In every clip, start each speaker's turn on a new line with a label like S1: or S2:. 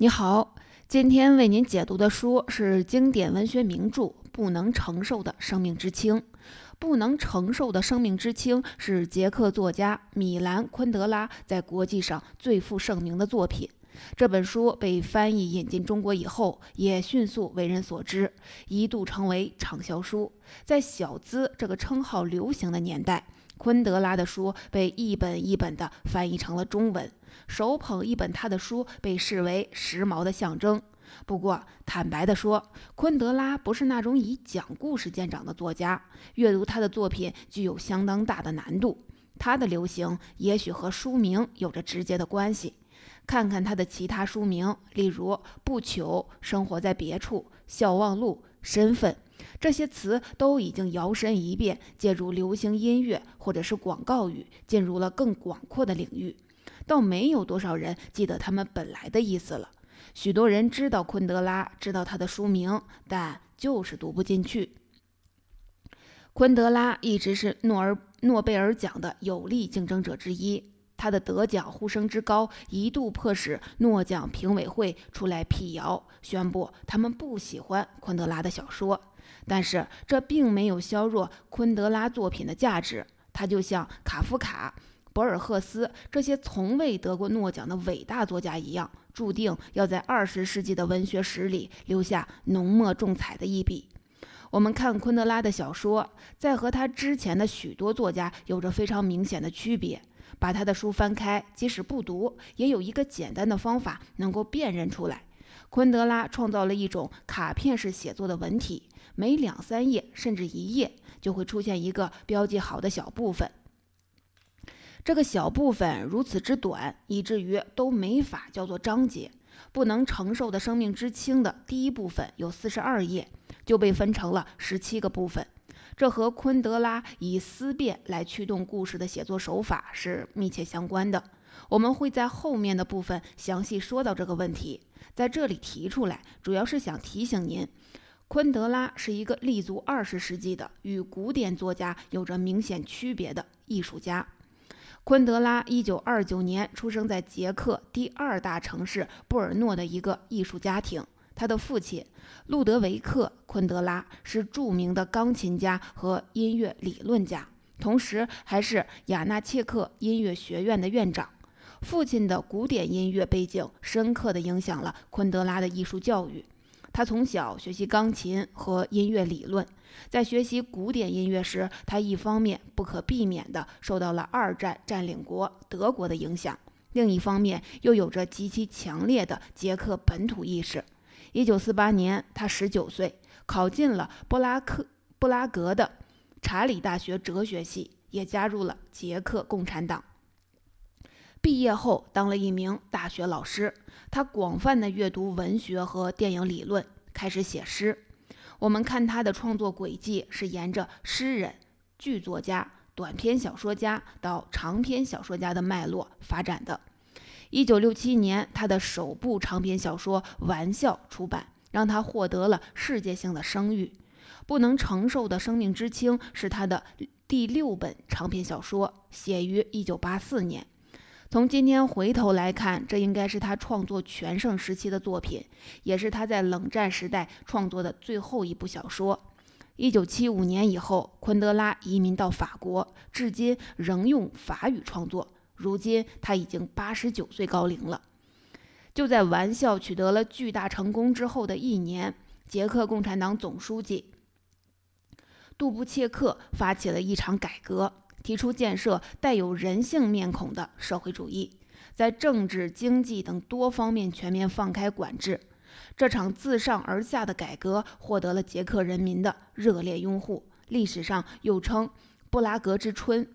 S1: 你好，今天为您解读的书是经典文学名著《不能承受的生命之轻》。《不能承受的生命之轻》是捷克作家米兰·昆德拉在国际上最负盛名的作品。这本书被翻译引进中国以后，也迅速为人所知，一度成为畅销书。在“小资”这个称号流行的年代，昆德拉的书被一本一本地翻译成了中文。手捧一本他的书，被视为时髦的象征。不过，坦白地说，昆德拉不是那种以讲故事见长的作家，阅读他的作品具有相当大的难度。他的流行也许和书名有着直接的关系。看看他的其他书名，例如《不求》《生活在别处》《笑忘录》《身份》，这些词都已经摇身一变，借助流行音乐或者是广告语，进入了更广阔的领域。倒没有多少人记得他们本来的意思了。许多人知道昆德拉，知道他的书名，但就是读不进去。昆德拉一直是诺尔诺贝尔奖的有力竞争者之一，他的得奖呼声之高，一度迫使诺奖评委会出来辟谣，宣布他们不喜欢昆德拉的小说。但是这并没有削弱昆德拉作品的价值，他就像卡夫卡。博尔赫斯这些从未得过诺奖的伟大作家一样，注定要在二十世纪的文学史里留下浓墨重彩的一笔。我们看昆德拉的小说，在和他之前的许多作家有着非常明显的区别。把他的书翻开，即使不读，也有一个简单的方法能够辨认出来。昆德拉创造了一种卡片式写作的文体，每两三页甚至一页就会出现一个标记好的小部分。这个小部分如此之短，以至于都没法叫做章节。不能承受的生命之轻的第一部分有四十二页，就被分成了十七个部分。这和昆德拉以思辨来驱动故事的写作手法是密切相关的。我们会在后面的部分详细说到这个问题。在这里提出来，主要是想提醒您，昆德拉是一个立足二十世纪的、与古典作家有着明显区别的艺术家。昆德拉一九二九年出生在捷克第二大城市布尔诺的一个艺术家庭。他的父亲路德维克·昆德拉是著名的钢琴家和音乐理论家，同时还是雅纳切克音乐学院的院长。父亲的古典音乐背景深刻地影响了昆德拉的艺术教育。他从小学习钢琴和音乐理论，在学习古典音乐时，他一方面不可避免地受到了二战占领国德国的影响，另一方面又有着极其强烈的捷克本土意识。一九四八年，他十九岁，考进了布拉克布拉格的查理大学哲学系，也加入了捷克共产党。毕业后，当了一名大学老师。他广泛的阅读文学和电影理论，开始写诗。我们看他的创作轨迹是沿着诗人、剧作家、短篇小说家到长篇小说家的脉络发展的。一九六七年，他的首部长篇小说《玩笑》出版，让他获得了世界性的声誉。不能承受的生命之轻是他的第六本长篇小说，写于一九八四年。从今天回头来看，这应该是他创作全盛时期的作品，也是他在冷战时代创作的最后一部小说。一九七五年以后，昆德拉移民到法国，至今仍用法语创作。如今他已经八十九岁高龄了。就在《玩笑》取得了巨大成功之后的一年，捷克共产党总书记杜布切克发起了一场改革。提出建设带有人性面孔的社会主义，在政治、经济等多方面全面放开管制。这场自上而下的改革获得了捷克人民的热烈拥护，历史上又称“布拉格之春”。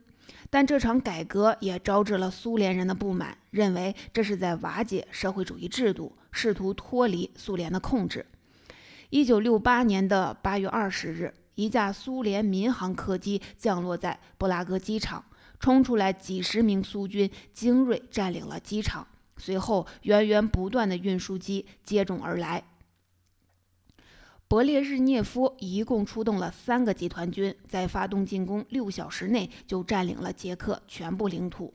S1: 但这场改革也招致了苏联人的不满，认为这是在瓦解社会主义制度，试图脱离苏联的控制。一九六八年的八月二十日。一架苏联民航客机降落在布拉格机场，冲出来几十名苏军精锐占领了机场。随后，源源不断的运输机接踵而来。勃列日涅夫一共出动了三个集团军，在发动进攻六小时内就占领了捷克全部领土，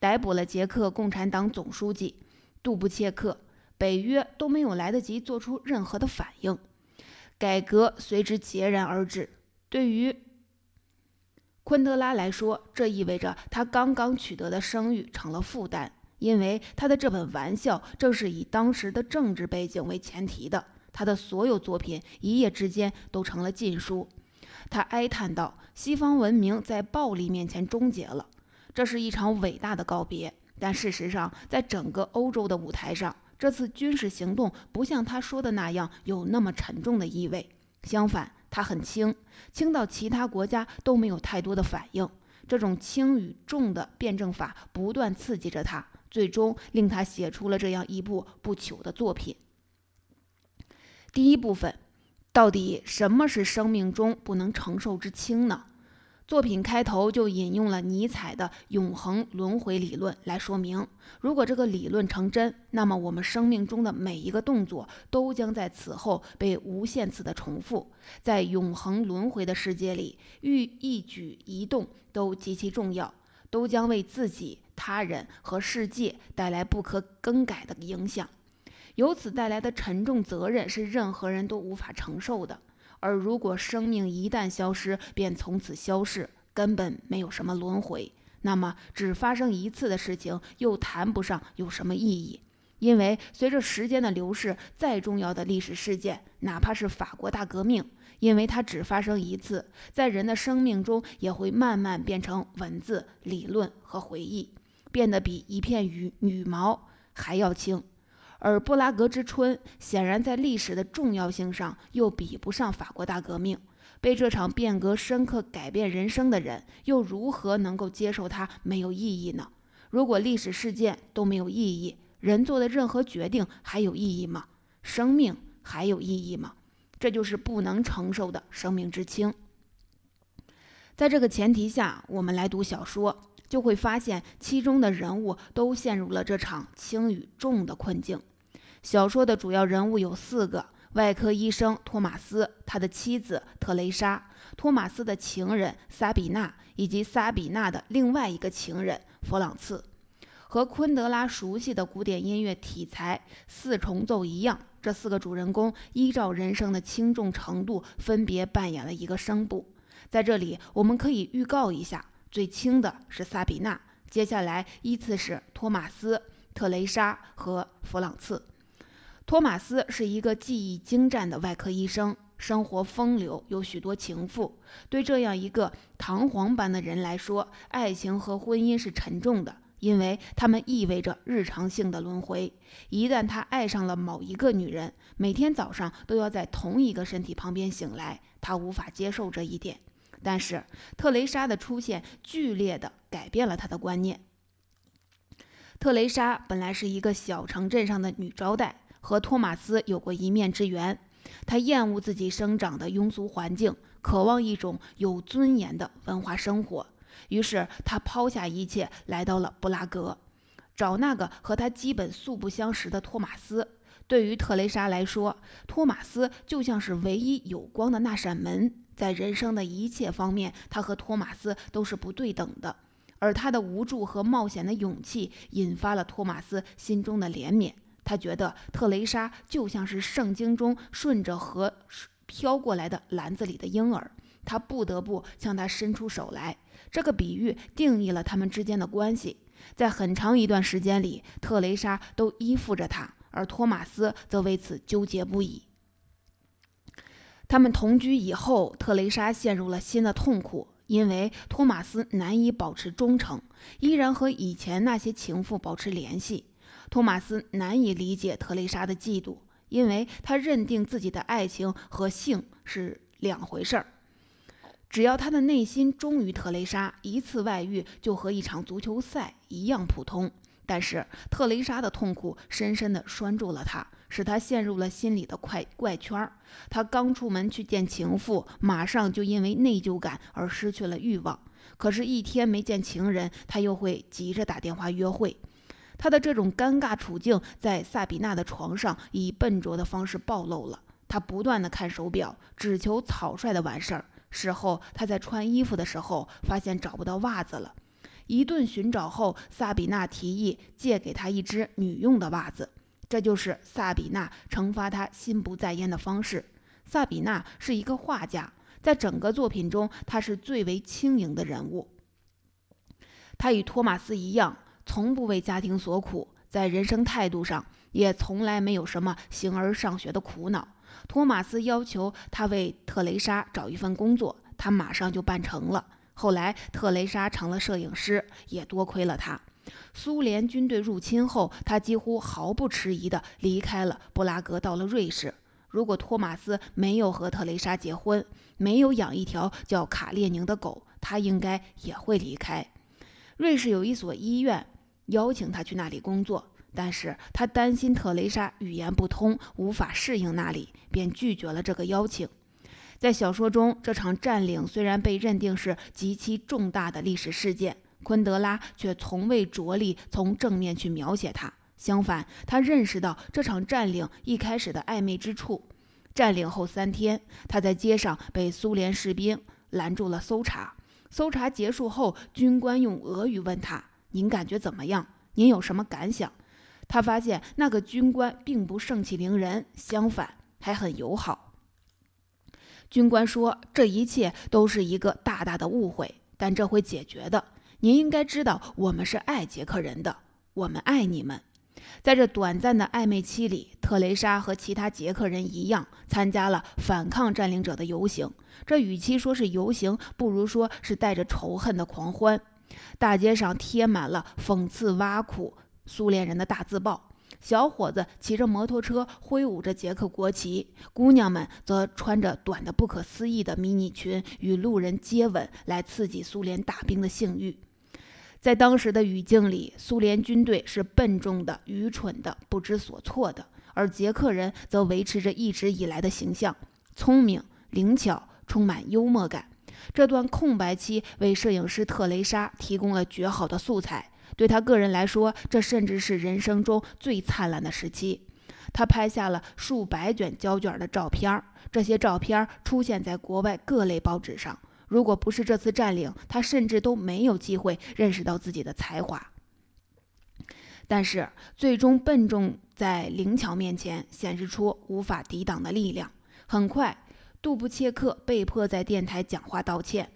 S1: 逮捕了捷克共产党总书记杜布切克，北约都没有来得及做出任何的反应，改革随之截然而止。对于昆德拉来说，这意味着他刚刚取得的声誉成了负担，因为他的这本玩笑正是以当时的政治背景为前提的。他的所有作品一夜之间都成了禁书。他哀叹道：“西方文明在暴力面前终结了，这是一场伟大的告别。”但事实上，在整个欧洲的舞台上，这次军事行动不像他说的那样有那么沉重的意味。相反，它很轻，轻到其他国家都没有太多的反应。这种轻与重的辩证法不断刺激着他，最终令他写出了这样一部不朽的作品。第一部分，到底什么是生命中不能承受之轻呢？作品开头就引用了尼采的永恒轮回理论来说明，如果这个理论成真，那么我们生命中的每一个动作都将在此后被无限次的重复。在永恒轮回的世界里，欲一举一动都极其重要，都将为自己、他人和世界带来不可更改的影响。由此带来的沉重责任是任何人都无法承受的。而如果生命一旦消失，便从此消逝，根本没有什么轮回，那么只发生一次的事情又谈不上有什么意义。因为随着时间的流逝，再重要的历史事件，哪怕是法国大革命，因为它只发生一次，在人的生命中也会慢慢变成文字、理论和回忆，变得比一片羽羽毛还要轻。而布拉格之春显然在历史的重要性上又比不上法国大革命。被这场变革深刻改变人生的人，又如何能够接受它没有意义呢？如果历史事件都没有意义，人做的任何决定还有意义吗？生命还有意义吗？这就是不能承受的生命之轻。在这个前提下，我们来读小说。就会发现，其中的人物都陷入了这场轻与重的困境。小说的主要人物有四个：外科医生托马斯，他的妻子特蕾莎，托马斯的情人萨比娜，以及萨比娜的另外一个情人弗朗茨。和昆德拉熟悉的古典音乐题材四重奏一样，这四个主人公依照人生的轻重程度，分别扮演了一个声部。在这里，我们可以预告一下。最轻的是萨比娜，接下来依次是托马斯、特蕾莎和弗朗茨。托马斯是一个技艺精湛的外科医生，生活风流，有许多情妇。对这样一个唐璜般的人来说，爱情和婚姻是沉重的，因为他们意味着日常性的轮回。一旦他爱上了某一个女人，每天早上都要在同一个身体旁边醒来，他无法接受这一点。但是特蕾莎的出现剧烈地改变了他的观念。特蕾莎本来是一个小城镇上的女招待，和托马斯有过一面之缘。她厌恶自己生长的庸俗环境，渴望一种有尊严的文化生活。于是她抛下一切，来到了布拉格，找那个和她基本素不相识的托马斯。对于特蕾莎来说，托马斯就像是唯一有光的那扇门。在人生的一切方面，他和托马斯都是不对等的，而他的无助和冒险的勇气引发了托马斯心中的怜悯。他觉得特蕾莎就像是圣经中顺着河飘过来的篮子里的婴儿，他不得不向他伸出手来。这个比喻定义了他们之间的关系。在很长一段时间里，特蕾莎都依附着他，而托马斯则为此纠结不已。他们同居以后，特蕾莎陷入了新的痛苦，因为托马斯难以保持忠诚，依然和以前那些情妇保持联系。托马斯难以理解特蕾莎的嫉妒，因为他认定自己的爱情和性是两回事儿。只要他的内心忠于特蕾莎，一次外遇就和一场足球赛一样普通。但是特蕾莎的痛苦深深地拴住了他。使他陷入了心里的怪怪圈儿。他刚出门去见情妇，马上就因为内疚感而失去了欲望。可是，一天没见情人，他又会急着打电话约会。他的这种尴尬处境在萨比娜的床上以笨拙的方式暴露了。他不断地看手表，只求草率的完事儿。事后，他在穿衣服的时候发现找不到袜子了。一顿寻找后，萨比娜提议借给他一只女用的袜子。这就是萨比娜惩罚他心不在焉的方式。萨比娜是一个画家，在整个作品中，她是最为轻盈的人物。她与托马斯一样，从不为家庭所苦，在人生态度上也从来没有什么形而上学的苦恼。托马斯要求他为特蕾莎找一份工作，他马上就办成了。后来，特蕾莎成了摄影师，也多亏了他。苏联军队入侵后，他几乎毫不迟疑地离开了布拉格，到了瑞士。如果托马斯没有和特蕾莎结婚，没有养一条叫卡列宁的狗，他应该也会离开。瑞士有一所医院邀请他去那里工作，但是他担心特蕾莎语言不通，无法适应那里，便拒绝了这个邀请。在小说中，这场占领虽然被认定是极其重大的历史事件，昆德拉却从未着力从正面去描写它。相反，他认识到这场占领一开始的暧昧之处。占领后三天，他在街上被苏联士兵拦住了搜查。搜查结束后，军官用俄语问他：“您感觉怎么样？您有什么感想？”他发现那个军官并不盛气凌人，相反还很友好。军官说：“这一切都是一个大大的误会，但这会解决的。您应该知道，我们是爱捷克人的，我们爱你们。”在这短暂的暧昧期里，特蕾莎和其他捷克人一样，参加了反抗占领者的游行。这与其说是游行，不如说是带着仇恨的狂欢。大街上贴满了讽刺挖苦苏联人的大字报。小伙子骑着摩托车，挥舞着捷克国旗；姑娘们则穿着短的不可思议的迷你裙，与路人接吻，来刺激苏联大兵的性欲。在当时的语境里，苏联军队是笨重的、愚蠢的、不知所措的，而捷克人则维持着一直以来的形象：聪明、灵巧、充满幽默感。这段空白期为摄影师特蕾莎提供了绝好的素材。对他个人来说，这甚至是人生中最灿烂的时期。他拍下了数百卷胶卷的照片，这些照片出现在国外各类报纸上。如果不是这次占领，他甚至都没有机会认识到自己的才华。但是，最终笨重在灵巧面前显示出无法抵挡的力量。很快，杜布切克被迫在电台讲话道歉。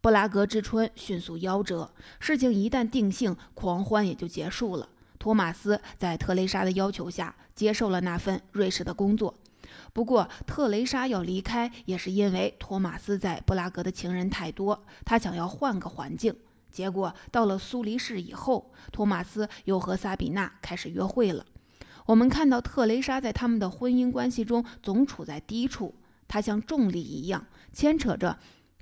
S1: 布拉格之春迅速夭折，事情一旦定性，狂欢也就结束了。托马斯在特蕾莎的要求下接受了那份瑞士的工作。不过，特蕾莎要离开也是因为托马斯在布拉格的情人太多，他想要换个环境。结果到了苏黎世以后，托马斯又和萨比娜开始约会了。我们看到特蕾莎在他们的婚姻关系中总处在低处，她像重力一样牵扯着。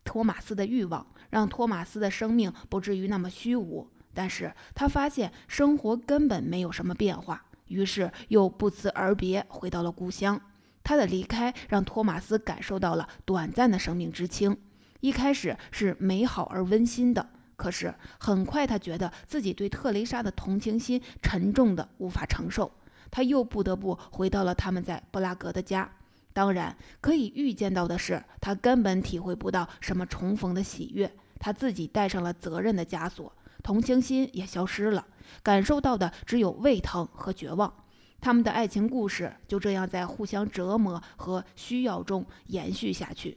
S1: 托马斯的欲望让托马斯的生命不至于那么虚无，但是他发现生活根本没有什么变化，于是又不辞而别，回到了故乡。他的离开让托马斯感受到了短暂的生命之轻，一开始是美好而温馨的，可是很快他觉得自己对特蕾莎的同情心沉重的无法承受，他又不得不回到了他们在布拉格的家。当然，可以预见到的是，他根本体会不到什么重逢的喜悦。他自己带上了责任的枷锁，同情心也消失了，感受到的只有胃疼和绝望。他们的爱情故事就这样在互相折磨和需要中延续下去。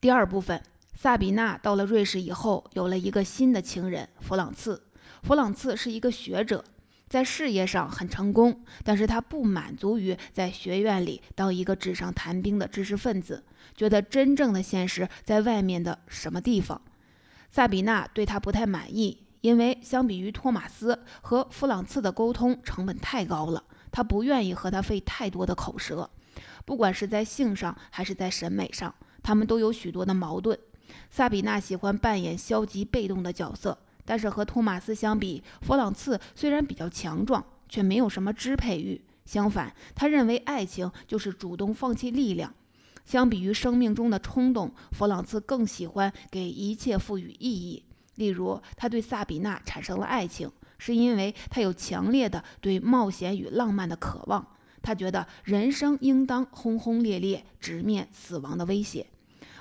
S1: 第二部分，萨比娜到了瑞士以后，有了一个新的情人弗朗茨。弗朗茨是一个学者。在事业上很成功，但是他不满足于在学院里当一个纸上谈兵的知识分子，觉得真正的现实在外面的什么地方。萨比娜对他不太满意，因为相比于托马斯和弗朗茨的沟通成本太高了，他不愿意和他费太多的口舌。不管是在性上还是在审美上，他们都有许多的矛盾。萨比娜喜欢扮演消极被动的角色。但是和托马斯相比，弗朗茨虽然比较强壮，却没有什么支配欲。相反，他认为爱情就是主动放弃力量。相比于生命中的冲动，弗朗茨更喜欢给一切赋予意义。例如，他对萨比娜产生了爱情，是因为他有强烈的对冒险与浪漫的渴望。他觉得人生应当轰轰烈烈，直面死亡的威胁。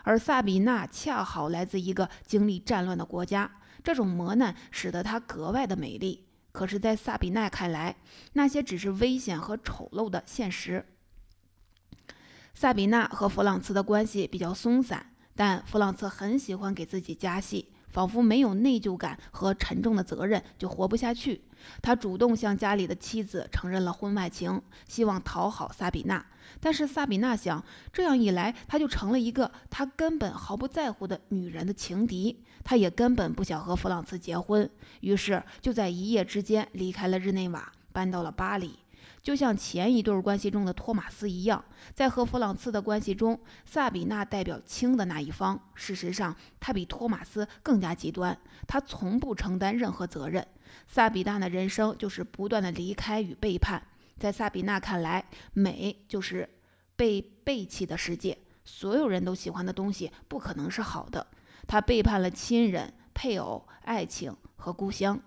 S1: 而萨比娜恰好来自一个经历战乱的国家。这种磨难使得她格外的美丽。可是，在萨比娜看来，那些只是危险和丑陋的现实。萨比娜和弗朗茨的关系比较松散，但弗朗茨很喜欢给自己加戏，仿佛没有内疚感和沉重的责任就活不下去。他主动向家里的妻子承认了婚外情，希望讨好萨比娜。但是萨比娜想，这样一来，他就成了一个他根本毫不在乎的女人的情敌。他也根本不想和弗朗茨结婚，于是就在一夜之间离开了日内瓦，搬到了巴黎。就像前一对关系中的托马斯一样，在和弗朗茨的关系中，萨比娜代表轻的那一方。事实上，他比托马斯更加极端，他从不承担任何责任。萨比娜的人生就是不断的离开与背叛。在萨比娜看来，美就是被背弃的世界。所有人都喜欢的东西不可能是好的。他背叛了亲人、配偶、爱情和故乡。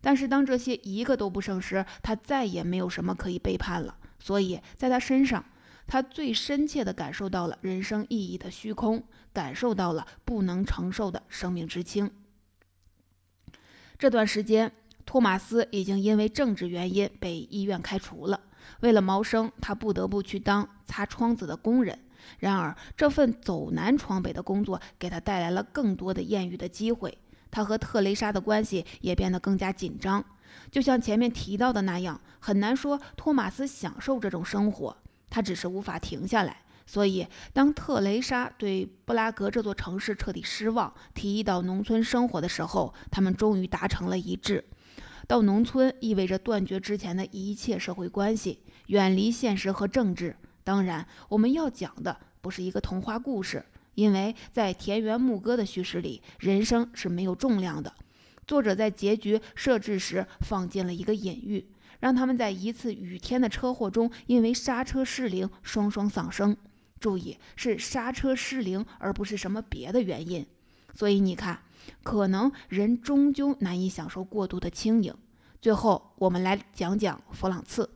S1: 但是当这些一个都不剩时，他再也没有什么可以背叛了。所以，在他身上，他最深切地感受到了人生意义的虚空，感受到了不能承受的生命之轻。这段时间，托马斯已经因为政治原因被医院开除了。为了谋生，他不得不去当擦窗子的工人。然而，这份走南闯北的工作给他带来了更多的艳遇的机会。他和特蕾莎的关系也变得更加紧张，就像前面提到的那样，很难说托马斯享受这种生活，他只是无法停下来。所以，当特蕾莎对布拉格这座城市彻底失望，提议到农村生活的时候，他们终于达成了一致。到农村意味着断绝之前的一切社会关系，远离现实和政治。当然，我们要讲的不是一个童话故事。因为在田园牧歌的叙事里，人生是没有重量的。作者在结局设置时放进了一个隐喻，让他们在一次雨天的车祸中因为刹车失灵双双丧生。注意，是刹车失灵，而不是什么别的原因。所以你看，可能人终究难以享受过度的轻盈。最后，我们来讲讲弗朗茨，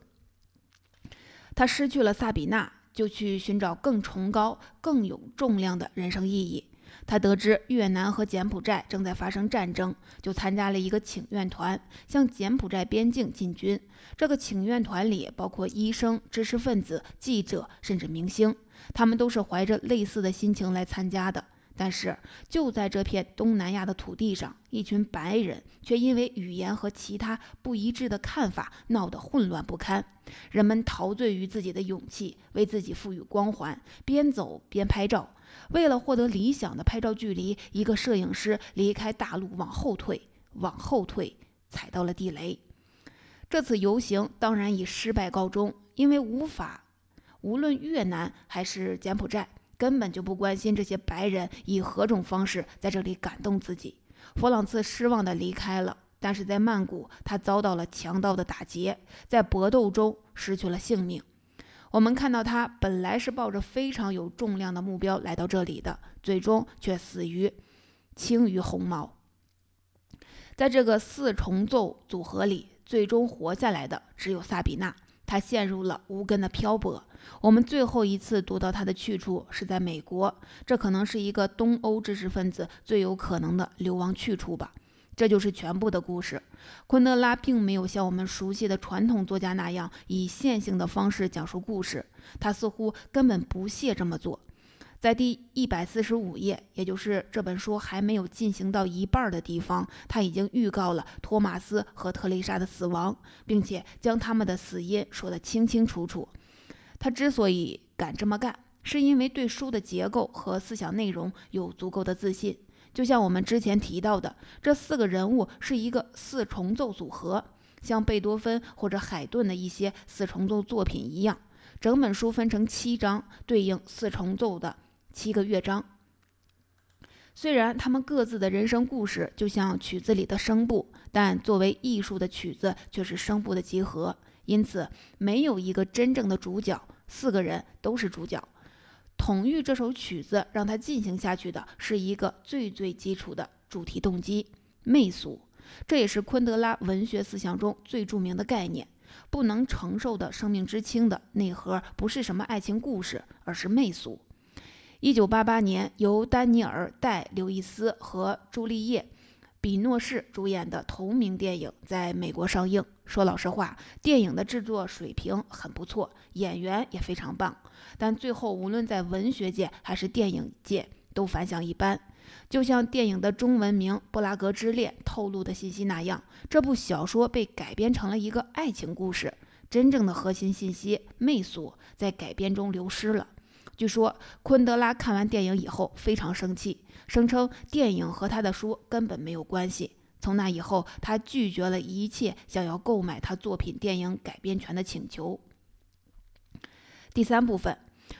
S1: 他失去了萨比娜。就去寻找更崇高、更有重量的人生意义。他得知越南和柬埔寨正在发生战争，就参加了一个请愿团，向柬埔寨边境进军。这个请愿团里包括医生、知识分子、记者，甚至明星，他们都是怀着类似的心情来参加的。但是，就在这片东南亚的土地上，一群白人却因为语言和其他不一致的看法闹得混乱不堪。人们陶醉于自己的勇气，为自己赋予光环，边走边拍照。为了获得理想的拍照距离，一个摄影师离开大陆往后退，往后退，踩到了地雷。这次游行当然以失败告终，因为无法，无论越南还是柬埔寨。根本就不关心这些白人以何种方式在这里感动自己。弗朗茨失望地离开了，但是在曼谷，他遭到了强盗的打劫，在搏斗中失去了性命。我们看到他本来是抱着非常有重量的目标来到这里的，最终却死于轻于鸿毛。在这个四重奏组合里，最终活下来的只有萨比娜。他陷入了无根的漂泊。我们最后一次读到他的去处是在美国，这可能是一个东欧知识分子最有可能的流亡去处吧。这就是全部的故事。昆德拉并没有像我们熟悉的传统作家那样以线性的方式讲述故事，他似乎根本不屑这么做。在第一百四十五页，也就是这本书还没有进行到一半的地方，他已经预告了托马斯和特蕾莎的死亡，并且将他们的死因说得清清楚楚。他之所以敢这么干，是因为对书的结构和思想内容有足够的自信。就像我们之前提到的，这四个人物是一个四重奏组合，像贝多芬或者海顿的一些四重奏作品一样。整本书分成七章，对应四重奏的。七个乐章，虽然他们各自的人生故事就像曲子里的声部，但作为艺术的曲子却是声部的集合，因此没有一个真正的主角，四个人都是主角。统御这首曲子让它进行下去的是一个最最基础的主题动机——媚俗，这也是昆德拉文学思想中最著名的概念。不能承受的生命之轻的内核不是什么爱情故事，而是媚俗。一九八八年，由丹尼尔·戴·刘易斯和朱丽叶·比诺士主演的同名电影在美国上映。说老实话，电影的制作水平很不错，演员也非常棒，但最后无论在文学界还是电影界都反响一般。就像电影的中文名《布拉格之恋》透露的信息那样，这部小说被改编成了一个爱情故事，真正的核心信息媚俗在改编中流失了。据说昆德拉看完电影以后非常生气，声称电影和他的书根本没有关系。从那以后，他拒绝了一切想要购买他作品电影改编权的请求。第三部分，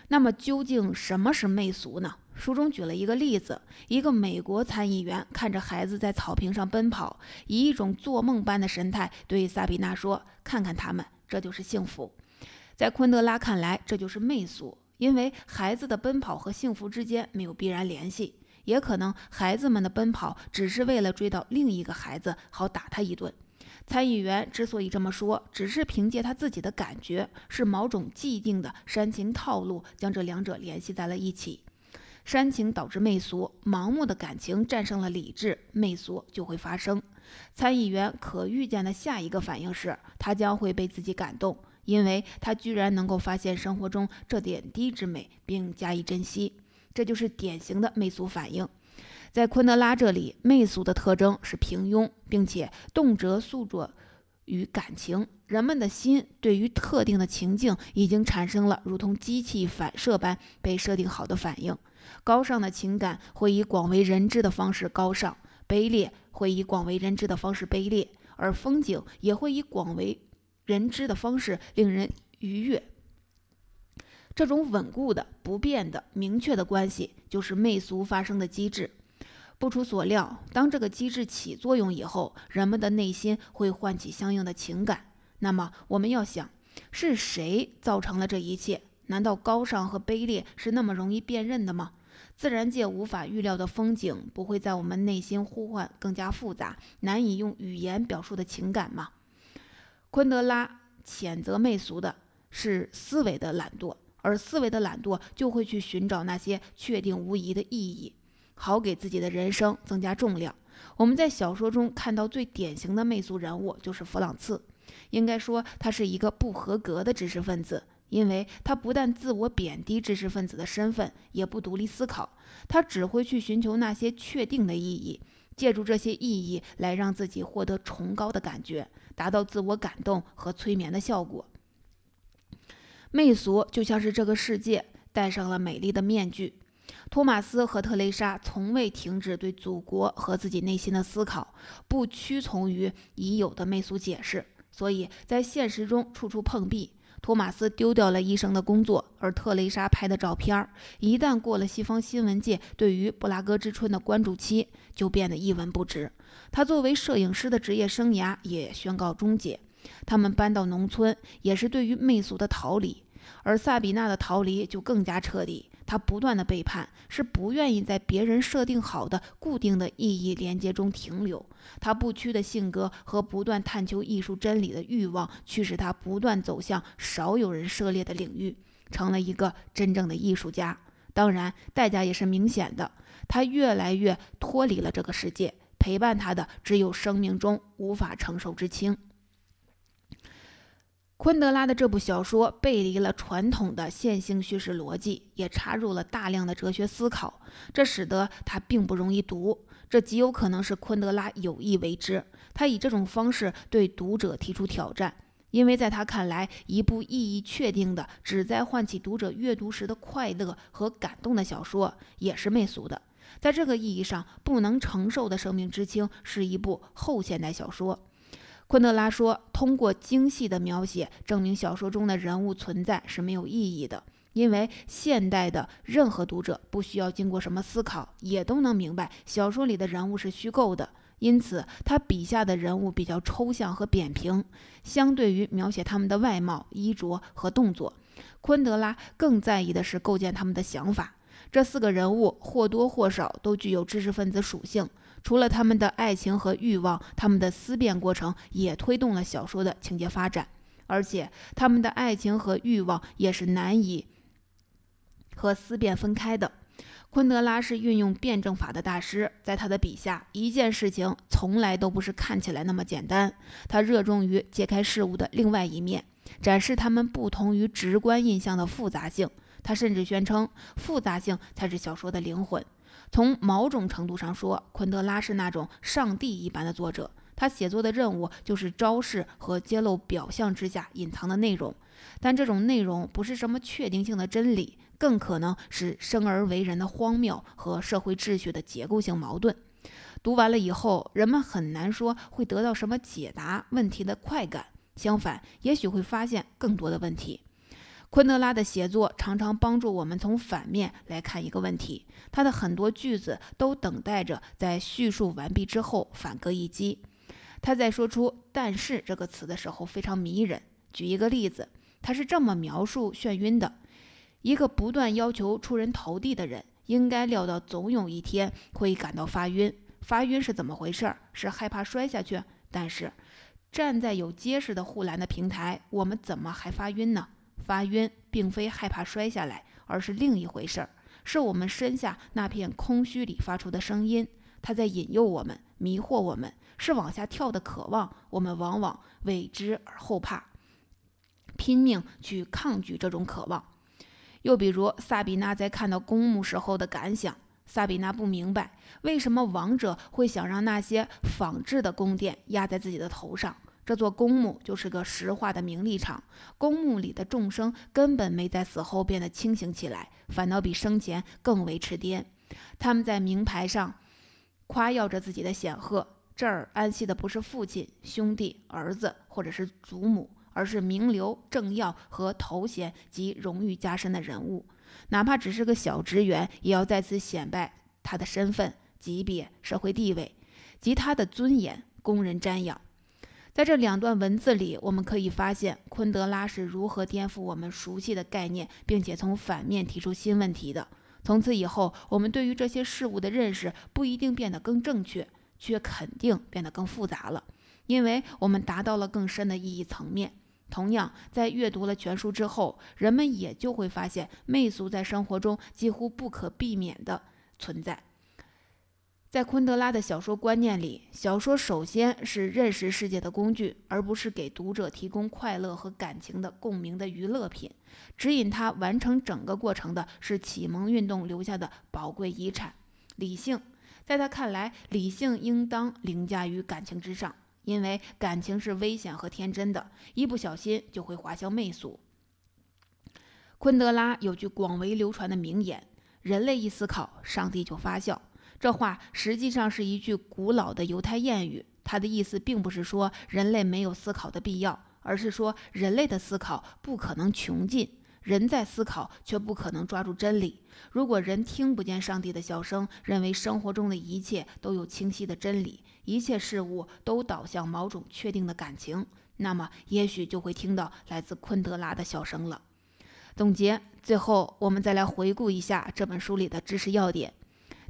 S1: 那么究竟什么是媚俗呢？书中举了一个例子：一个美国参议员看着孩子在草坪上奔跑，以一种做梦般的神态对萨比娜说：“看看他们，这就是幸福。”在昆德拉看来，这就是媚俗。因为孩子的奔跑和幸福之间没有必然联系，也可能孩子们的奔跑只是为了追到另一个孩子，好打他一顿。参议员之所以这么说，只是凭借他自己的感觉，是某种既定的煽情套路将这两者联系在了一起。煽情导致媚俗，盲目的感情战胜了理智，媚俗就会发生。参议员可预见的下一个反应是，他将会被自己感动。因为他居然能够发现生活中这点滴之美，并加以珍惜，这就是典型的媚俗反应。在昆德拉这里，媚俗的特征是平庸，并且动辄诉诸于感情。人们的心对于特定的情境已经产生了如同机器反射般被设定好的反应。高尚的情感会以广为人知的方式高尚，卑劣会以广为人知的方式卑劣，而风景也会以广为。人知的方式令人愉悦，这种稳固的、不变的、明确的关系，就是媚俗发生的机制。不出所料，当这个机制起作用以后，人们的内心会唤起相应的情感。那么，我们要想，是谁造成了这一切？难道高尚和卑劣是那么容易辨认的吗？自然界无法预料的风景，不会在我们内心呼唤更加复杂、难以用语言表述的情感吗？昆德拉谴责媚俗的是思维的懒惰，而思维的懒惰就会去寻找那些确定无疑的意义，好给自己的人生增加重量。我们在小说中看到最典型的媚俗人物就是弗朗茨，应该说他是一个不合格的知识分子，因为他不但自我贬低知识分子的身份，也不独立思考，他只会去寻求那些确定的意义。借助这些意义来让自己获得崇高的感觉，达到自我感动和催眠的效果。媚俗就像是这个世界戴上了美丽的面具。托马斯和特蕾莎从未停止对祖国和自己内心的思考，不屈从于已有的媚俗解释，所以在现实中处处碰壁。托马斯丢掉了医生的工作，而特蕾莎拍的照片一旦过了西方新闻界对于布拉格之春的关注期，就变得一文不值。他作为摄影师的职业生涯也宣告终结。他们搬到农村，也是对于媚俗的逃离，而萨比娜的逃离就更加彻底。他不断的背叛，是不愿意在别人设定好的固定的意义连接中停留。他不屈的性格和不断探求艺术真理的欲望，驱使他不断走向少有人涉猎的领域，成了一个真正的艺术家。当然，代价也是明显的，他越来越脱离了这个世界，陪伴他的只有生命中无法承受之轻。昆德拉的这部小说背离了传统的线性叙事逻辑，也插入了大量的哲学思考，这使得它并不容易读。这极有可能是昆德拉有意为之，他以这种方式对读者提出挑战，因为在他看来，一部意义确定的、旨在唤起读者阅读时的快乐和感动的小说，也是媚俗的。在这个意义上，不能承受的生命之轻是一部后现代小说。昆德拉说：“通过精细的描写，证明小说中的人物存在是没有意义的，因为现代的任何读者不需要经过什么思考，也都能明白小说里的人物是虚构的。因此，他笔下的人物比较抽象和扁平。相对于描写他们的外貌、衣着和动作，昆德拉更在意的是构建他们的想法。这四个人物或多或少都具有知识分子属性。”除了他们的爱情和欲望，他们的思辨过程也推动了小说的情节发展，而且他们的爱情和欲望也是难以和思辨分开的。昆德拉是运用辩证法的大师，在他的笔下，一件事情从来都不是看起来那么简单。他热衷于揭开事物的另外一面，展示他们不同于直观印象的复杂性。他甚至宣称，复杂性才是小说的灵魂。从某种程度上说，昆德拉是那种上帝一般的作者。他写作的任务就是昭示和揭露表象之下隐藏的内容，但这种内容不是什么确定性的真理，更可能是生而为人的荒谬和社会秩序的结构性矛盾。读完了以后，人们很难说会得到什么解答问题的快感，相反，也许会发现更多的问题。昆德拉的写作常常帮助我们从反面来看一个问题，他的很多句子都等待着在叙述完毕之后反戈一击。他在说出“但是”这个词的时候非常迷人。举一个例子，他是这么描述眩晕的：一个不断要求出人头地的人，应该料到总有一天会感到发晕。发晕是怎么回事？是害怕摔下去？但是站在有结实的护栏的平台，我们怎么还发晕呢？发晕并非害怕摔下来，而是另一回事儿，是我们身下那片空虚里发出的声音。它在引诱我们，迷惑我们。是往下跳的渴望，我们往往为之而后怕，拼命去抗拒这种渴望。又比如萨比娜在看到公墓时候的感想：萨比娜不明白为什么王者会想让那些仿制的宫殿压在自己的头上。这座公墓就是个石化的名利场，公墓里的众生根本没在死后变得清醒起来，反倒比生前更为痴癫。他们在名牌上夸耀着自己的显赫。这儿安息的不是父亲、兄弟、儿子，或者是祖母，而是名流、政要和头衔及荣誉加身的人物。哪怕只是个小职员，也要在此显摆他的身份、级别、社会地位及他的尊严，供人瞻仰。在这两段文字里，我们可以发现昆德拉是如何颠覆我们熟悉的概念，并且从反面提出新问题的。从此以后，我们对于这些事物的认识不一定变得更正确。却肯定变得更复杂了，因为我们达到了更深的意义层面。同样，在阅读了全书之后，人们也就会发现媚俗在生活中几乎不可避免的存在。在昆德拉的小说观念里，小说首先是认识世界的工具，而不是给读者提供快乐和感情的共鸣的娱乐品。指引他完成整个过程的是启蒙运动留下的宝贵遗产——理性。在他看来，理性应当凌驾于感情之上，因为感情是危险和天真的，一不小心就会滑向媚俗。昆德拉有句广为流传的名言：“人类一思考，上帝就发笑。”这话实际上是一句古老的犹太谚语，它的意思并不是说人类没有思考的必要，而是说人类的思考不可能穷尽。人在思考，却不可能抓住真理。如果人听不见上帝的笑声，认为生活中的一切都有清晰的真理，一切事物都导向某种确定的感情，那么也许就会听到来自昆德拉的笑声了。总结，最后我们再来回顾一下这本书里的知识要点。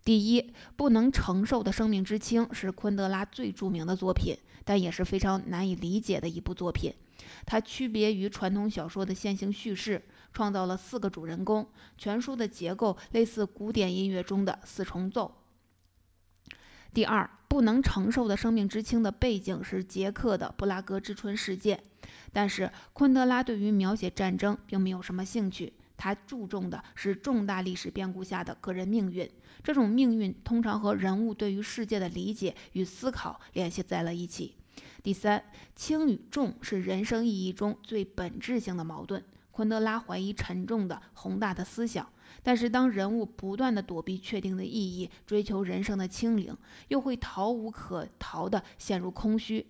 S1: 第一，不能承受的生命之轻是昆德拉最著名的作品，但也是非常难以理解的一部作品。它区别于传统小说的线性叙事。创造了四个主人公，全书的结构类似古典音乐中的四重奏。第二，不能承受的生命之轻的背景是捷克的布拉格之春事件，但是昆德拉对于描写战争并没有什么兴趣，他注重的是重大历史变故下的个人命运。这种命运通常和人物对于世界的理解与思考联系在了一起。第三，轻与重是人生意义中最本质性的矛盾。昆德拉怀疑沉重的宏大的思想，但是当人物不断的躲避确定的意义，追求人生的清零，又会逃无可逃的陷入空虚，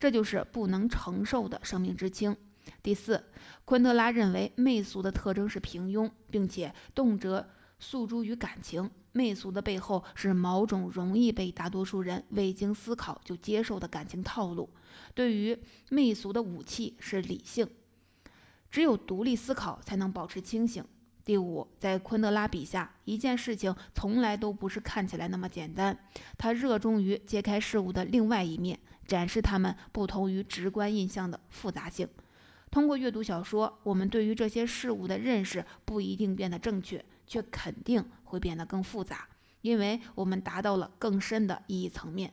S1: 这就是不能承受的生命之轻。第四，昆德拉认为媚俗的特征是平庸，并且动辄诉诸于感情。媚俗的背后是某种容易被大多数人未经思考就接受的感情套路。对于媚俗的武器是理性。只有独立思考，才能保持清醒。第五，在昆德拉笔下，一件事情从来都不是看起来那么简单。他热衷于揭开事物的另外一面，展示它们不同于直观印象的复杂性。通过阅读小说我们对于这些事物的认识不一定变得正确却肯定会变得更复杂因为我们达到了更深的意义层面。